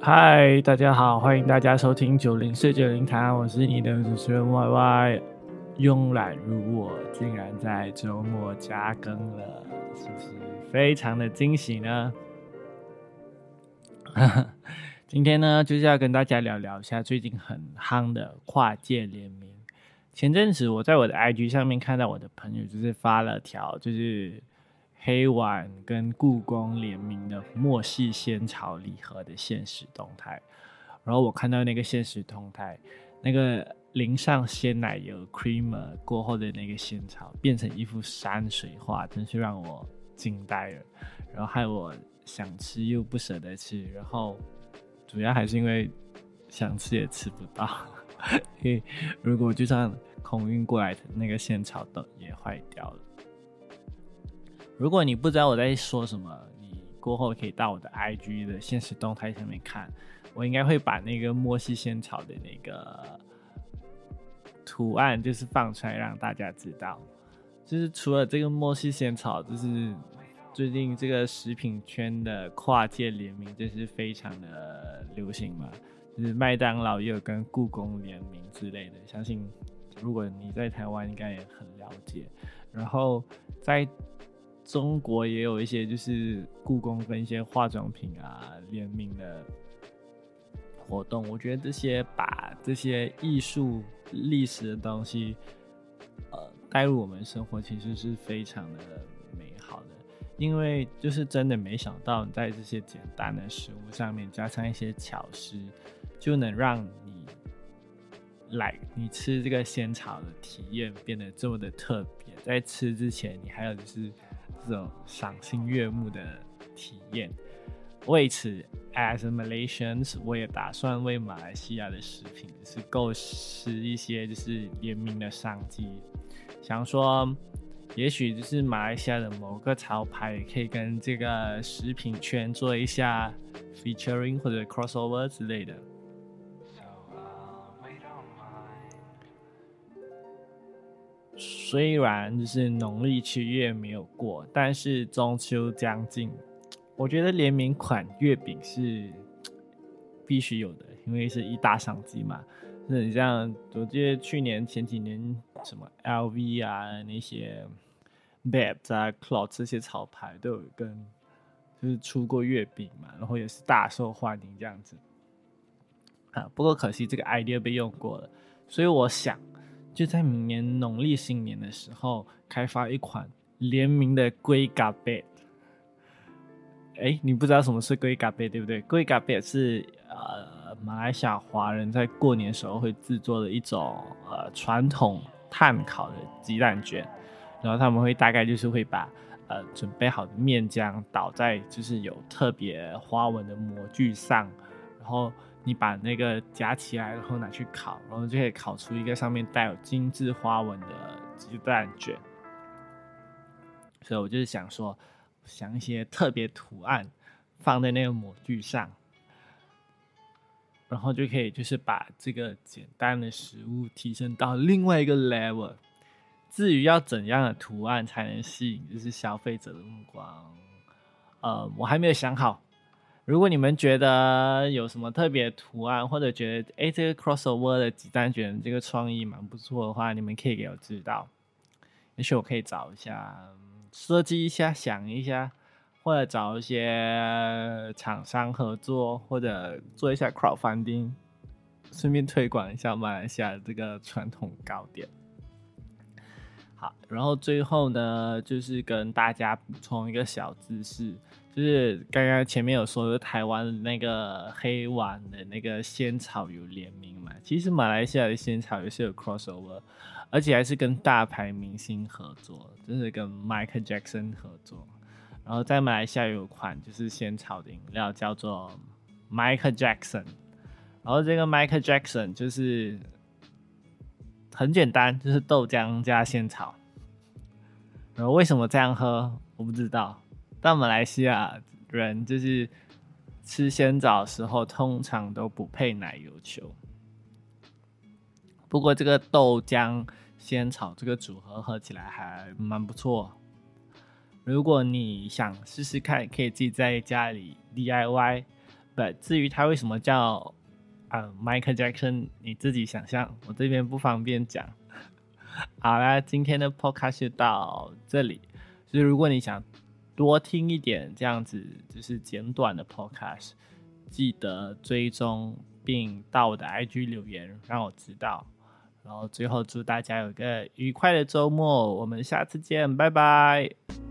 嗨，大家好，欢迎大家收听九零四九零谈，我是你的主持人 Y Y。慵懒如我，竟然在周末加更了，是不是非常的惊喜呢？今天呢，就是要跟大家聊聊一下最近很夯的跨界联名。前阵子我在我的 IG 上面看到我的朋友就是发了条，就是黑碗跟故宫联名的墨系仙草礼盒的现实动态，然后我看到那个现实动态，那个。淋上鲜奶油 creamer 过后的那个仙草变成一幅山水画，真是让我惊呆了。然后害我想吃又不舍得吃，然后主要还是因为想吃也吃不到，因为如果就算空运过来的那个仙草都也坏掉了。如果你不知道我在说什么，你过后可以到我的 IG 的现实动态上面看，我应该会把那个莫西仙草的那个。图案就是放出来让大家知道，就是除了这个莫西仙草，就是最近这个食品圈的跨界联名，就是非常的流行嘛。就是麦当劳也有跟故宫联名之类的，相信如果你在台湾应该也很了解。然后在中国也有一些就是故宫跟一些化妆品啊联名的。活动，我觉得这些把这些艺术历史的东西，呃，带入我们生活，其实是非常的美好的。因为就是真的没想到，在这些简单的食物上面加上一些巧思，就能让你来你吃这个仙草的体验变得这么的特别。在吃之前，你还有就是这种赏心悦目的体验。为此，as Malaysians，我也打算为马来西亚的食品是构思一些就是联名的商机，想说，也许就是马来西亚的某个潮牌也可以跟这个食品圈做一下 featuring 或者 crossover 之类的。虽然就是农历七月没有过，但是中秋将近。我觉得联名款月饼是必须有的，因为是一大商机嘛。是你像，我记得去年前几年什么 LV 啊那些 b a b 啊 Cloud 这些潮牌都有跟就是出过月饼嘛，然后也是大受欢迎这样子。啊，不过可惜这个 idea 被用过了，所以我想就在明年农历新年的时候开发一款联名的龟嘎贝。哎，你不知道什么是龟嘎贝对不对？龟嘎贝是呃马来西亚华人在过年时候会制作的一种呃传统炭烤的鸡蛋卷，然后他们会大概就是会把呃准备好的面浆倒在就是有特别花纹的模具上，然后你把那个夹起来，然后拿去烤，然后就可以烤出一个上面带有精致花纹的鸡蛋卷。所以我就是想说。想一些特别图案放在那个模具上，然后就可以就是把这个简单的食物提升到另外一个 level。至于要怎样的图案才能吸引就是消费者的目光，呃，我还没有想好。如果你们觉得有什么特别图案，或者觉得哎这个 crossover 的鸡蛋卷这个创意蛮不错的话，你们可以给我知道，也许我可以找一下。设计一下，想一下，或者找一些厂商合作，或者做一下 crowdfunding，顺便推广一下马来西亚这个传统糕点。好，然后最后呢，就是跟大家补充一个小知识，就是刚刚前面有说台湾那个黑碗的那个仙草有联名嘛，其实马来西亚的仙草也是有 crossover。而且还是跟大牌明星合作，就是跟 Michael Jackson 合作。然后在马来西亚有款就是仙草的饮料，叫做 Michael Jackson。然后这个 Michael Jackson 就是很简单，就是豆浆加仙草。然后为什么这样喝，我不知道。但马来西亚人就是吃仙枣时候，通常都不配奶油球。不过这个豆浆仙草这个组合喝起来还蛮不错。如果你想试试看，可以自己在家里 DIY 不，至于它为什么叫啊 Michael Jackson，你自己想象，我这边不方便讲。好啦，今天的 podcast 就到这里。所以如果你想多听一点这样子就是简短的 podcast，记得追踪并到我的 IG 留言，让我知道。然后最后祝大家有个愉快的周末，我们下次见，拜拜。